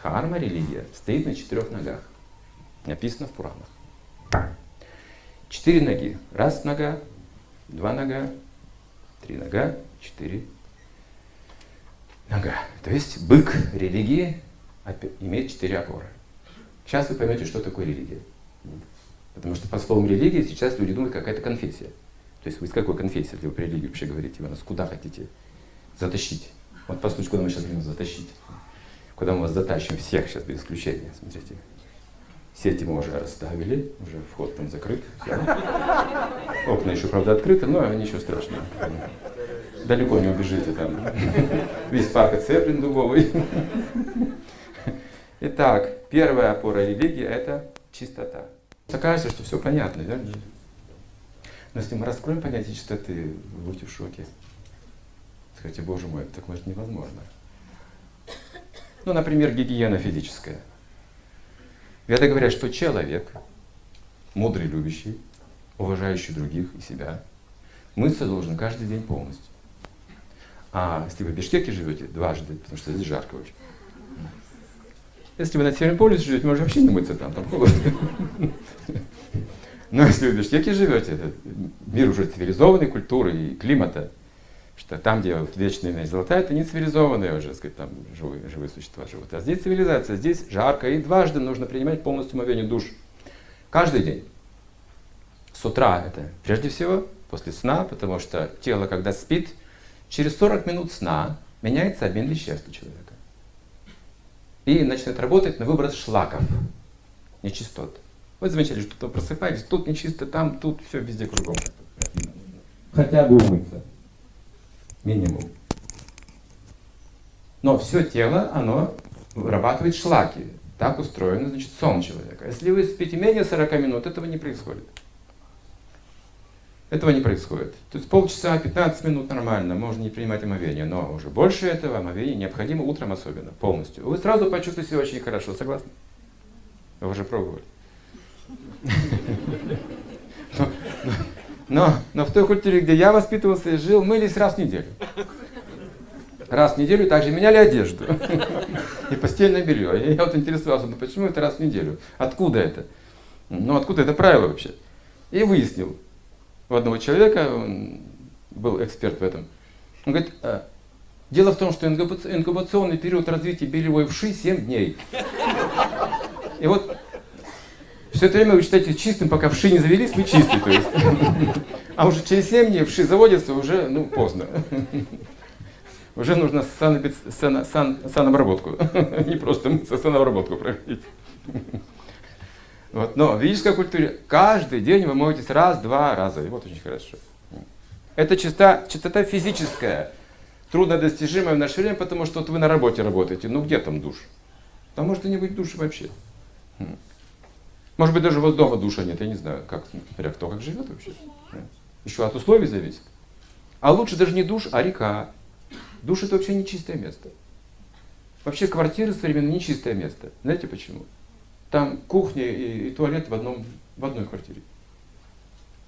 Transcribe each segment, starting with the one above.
Дхарма, религия, стоит на четырех ногах. Написано в Пуранах. Четыре ноги. Раз нога, два нога, три нога, четыре нога. То есть бык религии имеет четыре опоры. Сейчас вы поймете, что такое религия. Потому что по словам религия сейчас люди думают, какая-то конфессия. То есть вы из какой конфессии, если вы про религию вообще говорите, вы нас куда хотите затащить? Вот послушайте, куда мы сейчас будем затащить. Куда мы вас затащим всех сейчас без исключения, смотрите. Сети мы уже расставили, уже вход там закрыт. Окна еще, правда, открыты, но ничего страшного. Далеко не убежите там. Весь парк оцеплен дубовый. Итак, первая опора религии – это чистота. Окажется, что все понятно, да? Но если мы раскроем понятие чистоты, вы будете в шоке. Скажите, боже мой, так может невозможно. Ну, например, гигиена физическая. Веды говорят, что человек, мудрый, любящий, уважающий других и себя, мыться должен каждый день полностью. А если вы в Бишкеке живете, дважды, потому что здесь жарко очень. Если вы на Северном полюсе живете, можно вообще не мыться там, там холодно. Но если вы в Бишкеке живете, это мир уже цивилизованной культуры и климата, что там, где вот вечная золотая, это не цивилизованные уже, сказать, там живые, живые существа живут. А здесь цивилизация, здесь жарко, и дважды нужно принимать полностью омовение душ. Каждый день. С утра это прежде всего, после сна, потому что тело, когда спит, через 40 минут сна меняется обмен веществ у человека и начинает работать на выброс шлаков, нечистот. Вы замечали, что вы просыпаетесь, тут нечисто, там, тут, все везде кругом. Хотя бы умыться. Минимум. Но все тело, оно вырабатывает шлаки. Так устроено, значит, сон человека. Если вы спите менее 40 минут, этого не происходит. Этого не происходит. То есть полчаса, 15 минут нормально, можно не принимать омовение, но уже больше этого омовения необходимо утром особенно, полностью. Вы сразу почувствуете себя очень хорошо, согласны? Вы уже пробовали. Но, но, но в той культуре, где я воспитывался и жил, мылись раз в неделю. Раз в неделю также меняли одежду и постельное белье. Я вот интересовался, ну почему это раз в неделю? Откуда это? Ну откуда это правило вообще? И выяснил, у одного человека, он был эксперт в этом. Он говорит, «А, дело в том, что инкубационный период развития белевой вши 7 дней. И вот все это время вы считаете чистым, пока вши не завелись, вы чистый. То есть. А уже через 7 дней вши заводятся, уже ну, поздно. Уже нужно сан, сан, сан, санобработку. Не просто мыться, санобработку проходить. Вот. Но в ведической культуре каждый день вы моетесь раз-два раза. И вот очень хорошо. Это чистота, чистота физическая, труднодостижимая в наше время, потому что вот вы на работе работаете. Ну где там душ? Там может и не быть души вообще. Может быть, даже у вас дома душа нет, я не знаю, как, смотря кто как живет вообще. Еще от условий зависит. А лучше даже не душ, а река. Душ это вообще не чистое место. Вообще квартира современная не чистое место. Знаете почему? Там кухня и, и туалет в, одном, в одной квартире.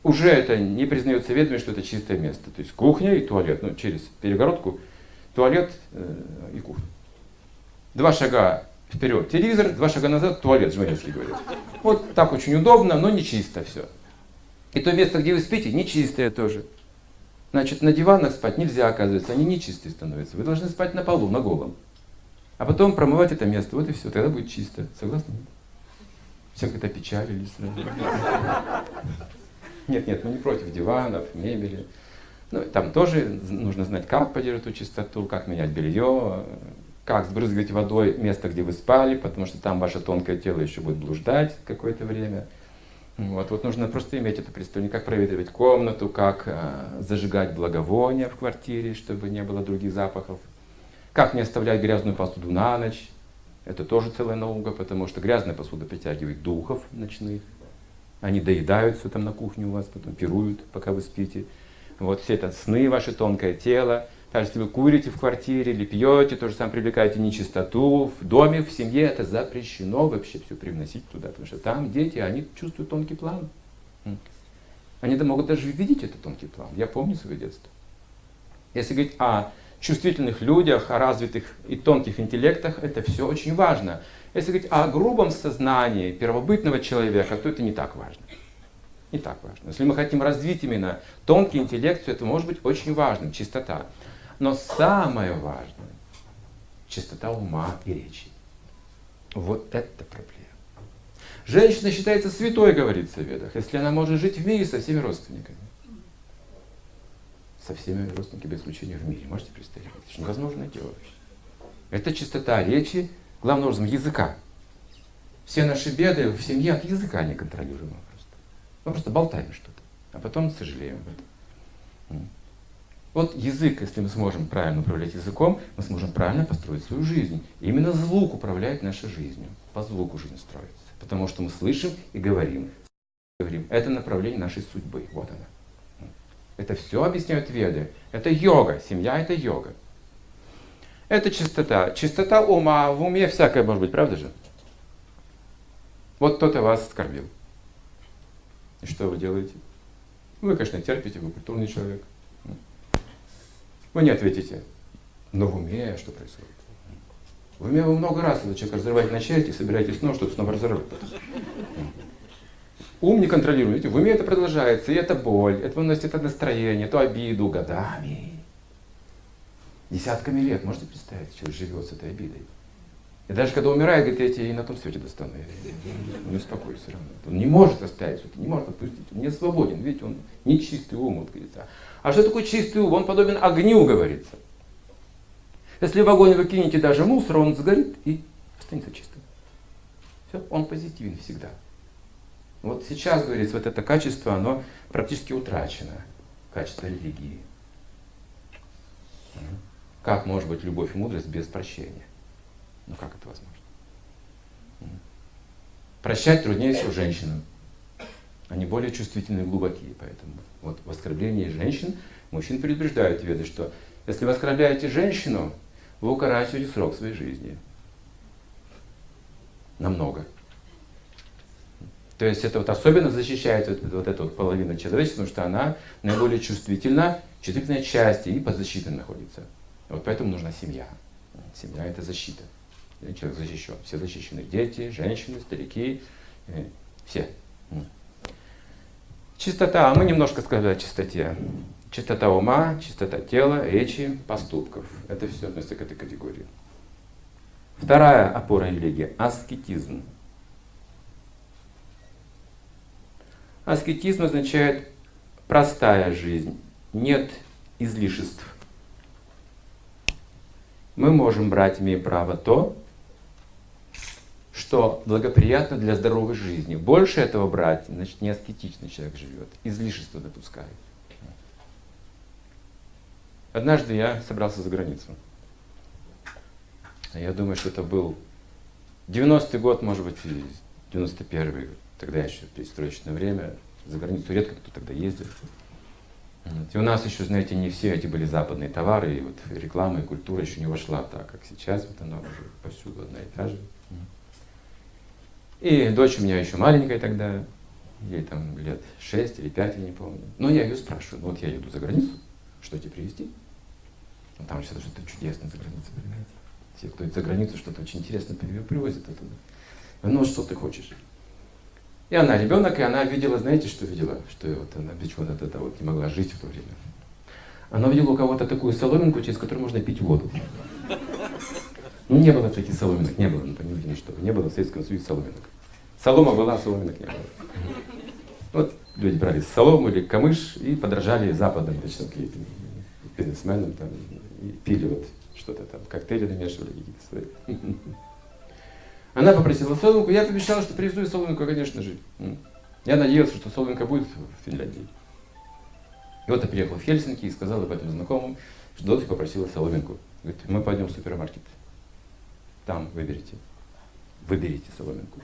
Уже это не признается ведомым, что это чистое место. То есть кухня и туалет, ну, через перегородку, туалет э, и кухня. Два шага вперед телевизор, два шага назад туалет, жванецкий говорит. Вот так очень удобно, но не чисто все. И то место, где вы спите, нечистое тоже. Значит, на диванах спать нельзя, оказывается, они нечистые становятся. Вы должны спать на полу, на голом. А потом промывать это место, вот и все, тогда будет чисто. Согласны? Все как-то печалились. Нет, нет, мы не против диванов, мебели. Ну, там тоже нужно знать, как поддерживать эту чистоту, как менять белье, как сбрызгивать водой место, где вы спали, потому что там ваше тонкое тело еще будет блуждать какое-то время. Вот, вот нужно просто иметь это представление, как проветривать комнату, как э, зажигать благовония в квартире, чтобы не было других запахов, как не оставлять грязную посуду на ночь, это тоже целая наука, потому что грязная посуда притягивает духов ночных. Они доедают все там на кухне у вас, потом пируют, пока вы спите. Вот все это сны, ваше тонкое тело. Даже если вы курите в квартире или пьете, то же самое привлекаете нечистоту. В доме, в семье это запрещено вообще все привносить туда, потому что там дети, они чувствуют тонкий план. Они могут даже видеть этот тонкий план. Я помню свое детство. Если говорить о чувствительных людях, о развитых и тонких интеллектах, это все очень важно. Если говорить о грубом сознании первобытного человека, то это не так важно. Не так важно. Если мы хотим развить именно тонкий интеллект, то это может быть очень важным, чистота. Но самое важное – чистота ума и речи. Вот это проблема. Женщина считается святой, говорится в Ведах, если она может жить в мире со всеми родственниками. Со всеми родственниками, без исключения в мире. Можете представить? Это невозможное дело вообще. Это чистота речи, главным образом языка. Все наши беды в семье от языка неконтролируемого просто. Мы просто болтаем что-то, а потом сожалеем об этом. Вот язык, если мы сможем правильно управлять языком, мы сможем правильно построить свою жизнь. И именно звук управляет нашей жизнью. По звуку жизнь строится. Потому что мы слышим и говорим. говорим. Это направление нашей судьбы. Вот она. Это все объясняют веды. Это йога. Семья это йога. Это чистота. Чистота ума. В уме всякое может быть, правда же? Вот кто-то вас оскорбил. И что вы делаете? Вы, конечно, терпите, вы культурный человек. Вы не ответите. Но в уме что происходит? В уме вы много раз этот человек разрываете на части, собираетесь снова, чтобы снова разорвать. Ум не контролируете. В уме это продолжается, и это боль, это выносит это настроение, то обиду годами. Десятками лет, можете представить, человек живет с этой обидой. И даже когда умирает, говорит, я тебя и на том свете достану. Не успокойся все равно. Он не может оставить не может отпустить. Он не свободен. Видите, он нечистый ум, вот говорится. А что такое чистый ум? Он подобен огню, говорится. Если в огонь вы кинете даже мусор, он сгорит и останется чистым. Все, он позитивен всегда. Вот сейчас, говорится, вот это качество, оно практически утрачено. Качество религии. Как может быть любовь и мудрость без прощения? Ну как это возможно? Прощать труднее всего женщинам. Они более чувствительные и глубокие, поэтому вот в оскорблении женщин мужчин предупреждают веды, что если вы оскорбляете женщину, вы укорачиваете срок своей жизни. Намного. То есть это вот особенно защищает вот, вот эту вот половину человечества, потому что она наиболее чувствительна, чувствительная часть и под защитой находится. Вот поэтому нужна семья. Семья это защита. Человек защищен. Все защищены. Дети, женщины, старики, э, все. Чистота. А мы немножко сказали о чистоте. Чистота ума, чистота тела, речи, поступков. Это все относится к этой категории. Вторая опора религии – аскетизм. Аскетизм означает простая жизнь, нет излишеств. Мы можем брать, имеем право то, что благоприятно для здоровой жизни. Больше этого брать, значит, не аскетично человек живет, излишество допускает. Однажды я собрался за границу. Я думаю, что это был 90-й год, может быть, 91-й. Тогда еще перестроечное время. За границу редко кто тогда ездит. И у нас еще, знаете, не все эти были западные товары, и вот реклама и культура еще не вошла так, как сейчас. Вот она уже повсюду одна и та же. И дочь у меня еще маленькая тогда, ей там лет 6 или 5, я не помню. Но я ее спрашиваю, ну вот я еду за границу, что тебе привезти? Ну, там что-то что чудесное за границей, понимаете? Все, кто идет за границу, что-то очень интересное привозят оттуда. Ну, что ты хочешь? И она ребенок, и она видела, знаете, что видела? Что вот она почему-то это вот не могла жить в то время. Она видела у кого-то такую соломинку, через которую можно пить воду. Ну, не было таких соломинок, не было, ну, понимаете, что не было в Советском Союзе соломинок. Солома была, соломинок не было. Вот люди брали солому или камыш и подражали западным, точно какие-то бизнесменам там, и пили вот что-то там, коктейли намешивали какие-то свои. Она попросила соломинку, я пообещал, что привезу соломинку, конечно же. Я надеялся, что соломинка будет в Финляндии. И вот я приехал в Хельсинки и сказал об этом знакомым, что дочь попросила соломинку. Говорит, мы пойдем в супермаркет. Там выберите. Выберите соломинку.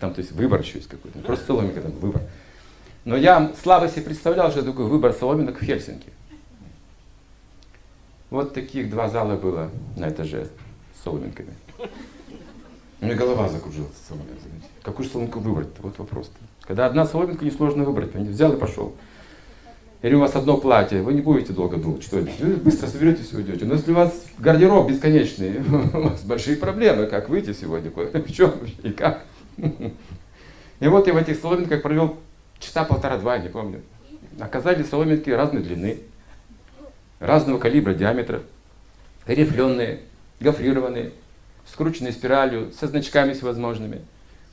Там, то есть, выбор еще есть какой-то. Не просто соломинка, там выбор. Но я слабо себе представлял, что такое выбор соломинок в Хельсинки. Вот таких два зала было на этаже с соломинками. У меня голова закружилась соломинкой. Какую соломинку выбрать? Вот вопрос. -то. Когда одна соломинка, несложно выбрать. Взял и пошел. Или у вас одно платье, вы не будете долго думать, что это. Быстро соберетесь и уйдете. Но если у вас гардероб бесконечный, у вас большие проблемы, как выйти сегодня, в чем и как. И вот я в этих соломинках провел часа полтора-два, не помню. Оказались соломинки разной длины, разного калибра, диаметра, рифленые, гофрированные, скрученные спиралью, со значками всевозможными,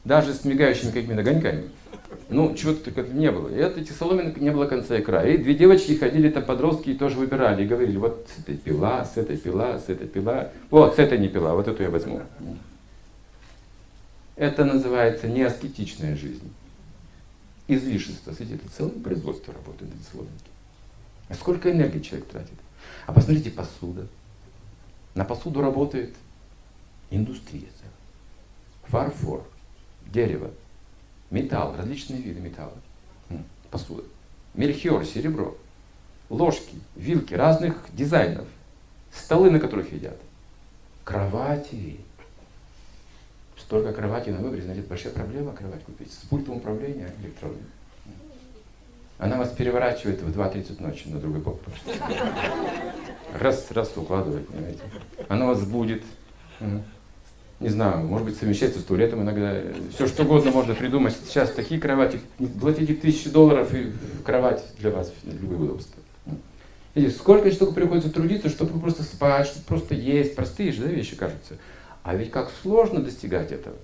даже с мигающими какими-то огоньками. Ну, чего-то такого не было. И от этих соломинок не было конца и края. И две девочки ходили, там подростки, и тоже выбирали. И говорили, вот с этой пила, с этой пила, с этой пила. Вот, с этой не пила, вот эту я возьму. Это называется неаскетичная жизнь. Излишество. Смотрите, это целое производство работает эти соломинки. А сколько энергии человек тратит? А посмотрите, посуда. На посуду работает индустрия. Фарфор, дерево, металл, различные виды металла, посуда, мельхиор, серебро, ложки, вилки разных дизайнов, столы, на которых едят, кровати. Столько кровати на выборе, знаете, большая проблема кровать купить. С пультом управления электронным. Она вас переворачивает в 2.30 ночи на другой бок. Раз, раз укладывает, понимаете. Она вас будет не знаю, может быть, совмещается с туалетом иногда. Все что угодно можно придумать. Сейчас такие кровати, платите тысячи долларов и кровать для вас, любые удобства. Видите, сколько только приходится трудиться, чтобы просто спать, чтобы просто есть. Простые же да, вещи, кажутся. А ведь как сложно достигать этого.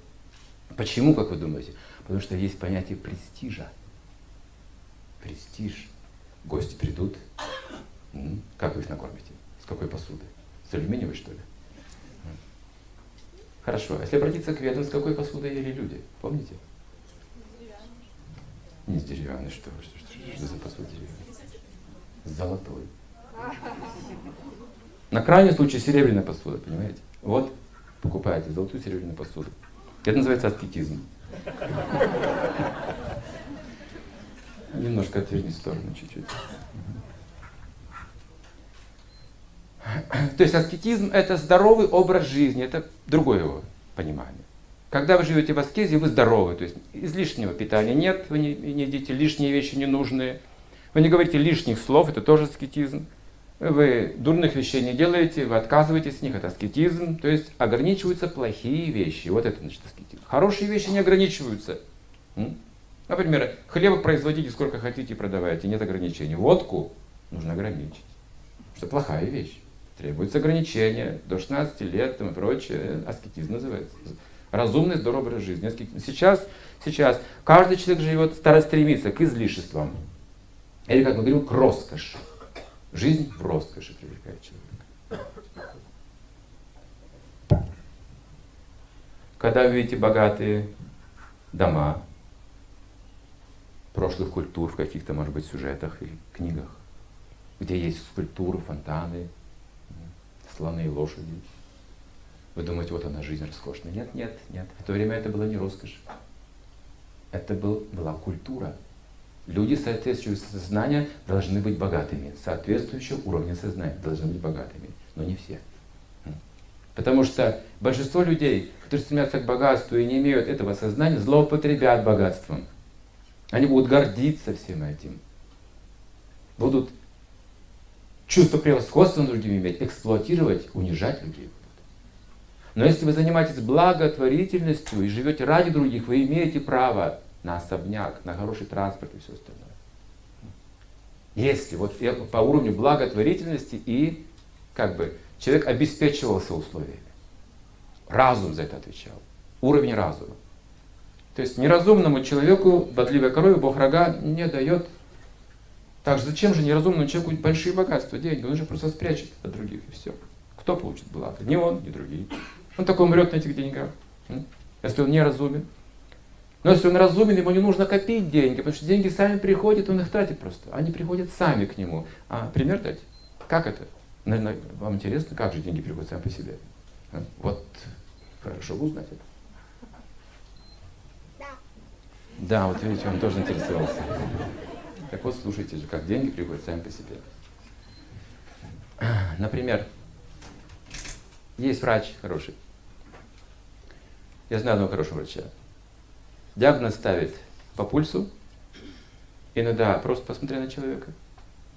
Почему, как вы думаете? Потому что есть понятие престижа. Престиж. Гости придут. Как вы их накормите? С какой посуды? С алюминиевой, что ли? Хорошо. А если обратиться к ведам, с какой посудой ели люди? Помните? Не с деревянной, что, что, что, что за посуда деревянная? С золотой. На крайний случай серебряная посуда, понимаете? Вот покупаете золотую серебряную посуду. Это называется аскетизм. Немножко отверни в сторону чуть-чуть. То есть аскетизм – это здоровый образ жизни, это другое его понимание. Когда вы живете в аскезе, вы здоровы, то есть излишнего питания нет, вы не, не едите лишние вещи ненужные, вы не говорите лишних слов, это тоже аскетизм. Вы дурных вещей не делаете, вы отказываетесь от них, это аскетизм. То есть ограничиваются плохие вещи. Вот это значит аскетизм. Хорошие вещи не ограничиваются. Например, хлеба производите сколько хотите, продавайте, нет ограничений. Водку нужно ограничить, что плохая вещь. Требуется ограничения до 16 лет там, и прочее. Аскетизм называется. Разумный, здоровый образ жизни. Сейчас, сейчас каждый человек живет, стремиться к излишествам. Или, как мы говорим, к роскоши. Жизнь в роскоши привлекает человека. Когда вы видите богатые дома прошлых культур в каких-то, может быть, сюжетах или книгах, где есть скульптуры, фонтаны, слоны и лошади. Вы думаете, вот она жизнь роскошная. Нет, нет, нет. В то время это была не роскошь. Это был, была культура. Люди соответствующего сознания должны быть богатыми. Соответствующего уровня сознания должны быть богатыми. Но не все. Потому что большинство людей, которые стремятся к богатству и не имеют этого сознания, злоупотребят богатством. Они будут гордиться всем этим. Будут чувство превосходства над другими иметь, эксплуатировать, унижать людей. Но если вы занимаетесь благотворительностью и живете ради других, вы имеете право на особняк, на хороший транспорт и все остальное. Если вот по уровню благотворительности и как бы человек обеспечивался условиями. Разум за это отвечал. Уровень разума. То есть неразумному человеку, бодливой корове, Бог рога не дает так же зачем же неразумному человеку большие богатства, деньги? Он же просто спрячет от других и все. Кто получит благо? Не он, не другие. Он такой умрет на этих деньгах, если он не разумен. Но если он разумен, ему не нужно копить деньги, потому что деньги сами приходят, он их тратит просто. Они приходят сами к нему. А пример дать? Как это? Наверное, вам интересно, как же деньги приходят сами по себе? А? Вот хорошо бы узнать это. Да. Да, вот видите, он тоже интересовался. Так вот, слушайте же, как деньги приходят сами по себе. Например, есть врач хороший. Я знаю одного хорошего врача. Диагноз ставит по пульсу, иногда просто посмотря на человека.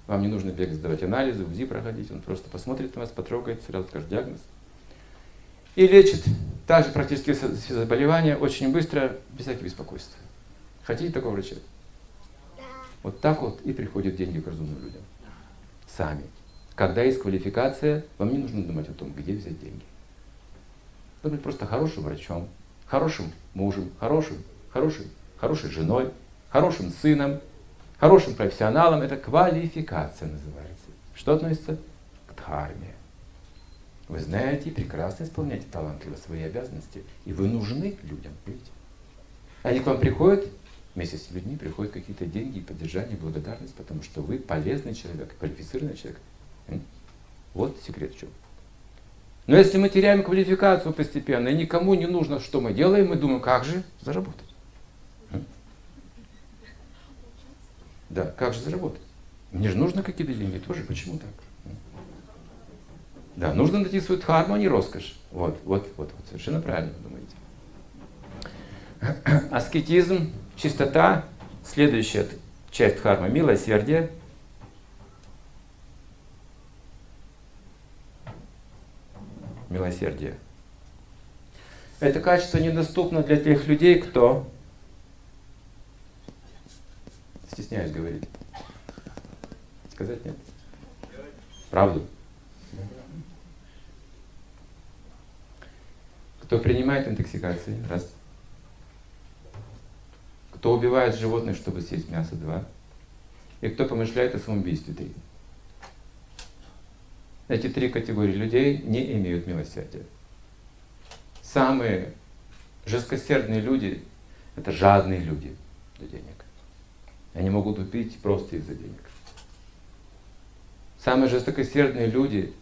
Вам не нужно бегать, сдавать анализы, УЗИ проходить. Он просто посмотрит на вас, потрогает, сразу скажет диагноз. И лечит также практически все заболевания очень быстро, без всяких беспокойств. Хотите такого врача? Вот так вот и приходят деньги к разумным людям. Сами. Когда есть квалификация, вам не нужно думать о том, где взять деньги. Вы быть просто хорошим врачом, хорошим мужем, хорошим, хорошим, хорошей женой, хорошим сыном, хорошим профессионалом. Это квалификация называется. Что относится к дхарме. Вы знаете, прекрасно исполняете талантливо свои обязанности, и вы нужны людям, видите? Они к вам приходят, вместе с людьми приходят какие-то деньги, поддержание, благодарность, потому что вы полезный человек, квалифицированный человек. Вот секрет в чем. Но если мы теряем квалификацию постепенно, и никому не нужно, что мы делаем, мы думаем, как же заработать. Да, как же заработать? Мне же нужно какие-то деньги тоже. Почему так? Да, нужно найти свою дхарму, а не роскошь. Вот, вот, вот, вот, совершенно правильно вы думаете. Аскетизм, чистота, следующая часть дхармы, милосердие. Милосердие. Это качество недоступно для тех людей, кто стесняюсь говорить. Сказать нет? Правду? Кто принимает интоксикации? Раз. Кто убивает животных, чтобы съесть мясо? Два. И кто помышляет о самоубийстве? Три. Эти три категории людей не имеют милосердия. Самые жесткосердные люди – это жадные люди до денег. Они могут убить просто из-за денег. Самые жестокосердные люди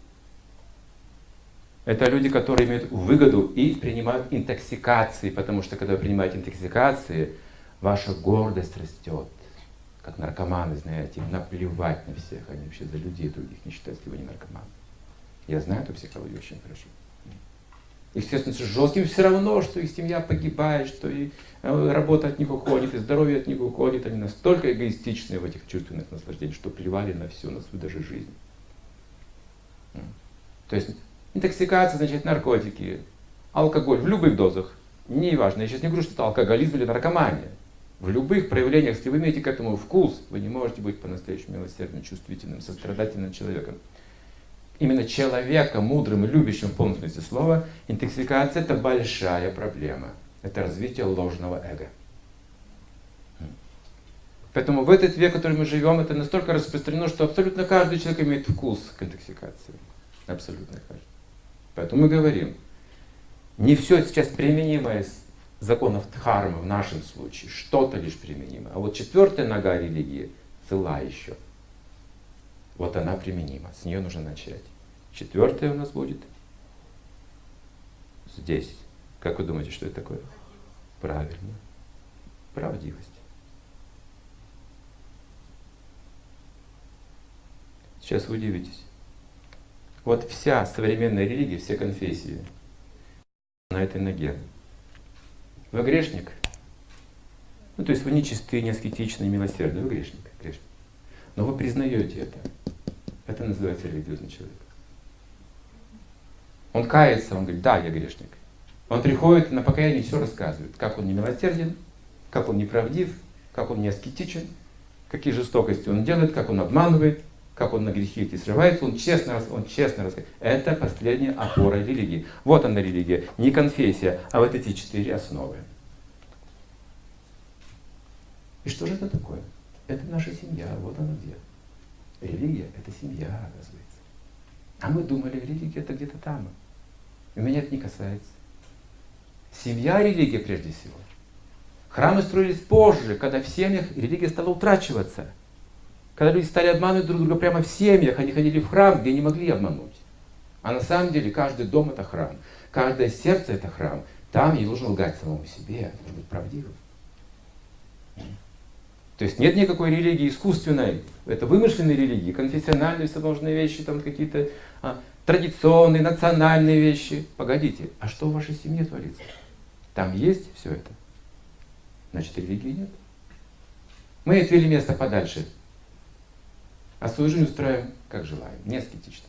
это люди, которые имеют выгоду и принимают интоксикации, потому что когда вы принимаете интоксикации, ваша гордость растет. Как наркоманы, знаете, им наплевать на всех, они вообще за людей других не считают, если вы не наркоман. Я знаю эту психологию очень хорошо. Естественно, с жестким все равно, что их семья погибает, что и э, работа от них уходит, и здоровье от них уходит. Они настолько эгоистичны в этих чувственных наслаждениях, что плевали на все, на свою даже жизнь. То есть Интоксикация значит наркотики, алкоголь в любых дозах. Неважно, я сейчас не говорю, что это алкоголизм или наркомания. В любых проявлениях, если вы имеете к этому вкус, вы не можете быть по-настоящему милосердным, чувствительным, сострадательным человеком. Именно человека, мудрым и любящим в полном смысле слова, интоксикация – это большая проблема. Это развитие ложного эго. Поэтому в этот век, в который мы живем, это настолько распространено, что абсолютно каждый человек имеет вкус к интоксикации. Абсолютно каждый. Поэтому мы говорим, не все сейчас применимо из законов Дхармы в нашем случае, что-то лишь применимо. А вот четвертая нога религии цела еще. Вот она применима, с нее нужно начать. Четвертая у нас будет здесь. Как вы думаете, что это такое? Правильно. Правдивость. Сейчас вы удивитесь. Вот вся современная религия, все конфессии на этой ноге. Вы грешник? Ну, то есть вы не чистый, не аскетичный, милосердный. Вы грешник, грешник. Но вы признаете это. Это называется религиозный человек. Он кается, он говорит, да, я грешник. Он приходит на покаяние и все рассказывает, как он не милосерден, как он неправдив, как он не аскетичен, какие жестокости он делает, как он обманывает, как он на грехи эти срывается, он честно, он честно рассказывает. Это последняя опора религии. Вот она религия, не конфессия, а вот эти четыре основы. И что же это такое? Это наша семья, вот она где. Религия – это семья, оказывается. А мы думали, религия – это где-то там. И меня это не касается. Семья – религия прежде всего. Храмы строились позже, когда в семьях религия стала утрачиваться – когда люди стали обманывать друг друга прямо в семьях, они ходили в храм, где не могли обмануть. А на самом деле каждый дом это храм, каждое сердце это храм. Там я должен лгать самому себе, должен быть правдивым. То есть нет никакой религии искусственной, это вымышленные религии, конфессиональные всевозможные вещи, там какие-то а, традиционные, национальные вещи. Погодите, а что в вашей семье творится? Там есть все это? Значит, религии нет. Мы отвели место подальше А свою жизнь устраиваем, как желаем, не аскетично.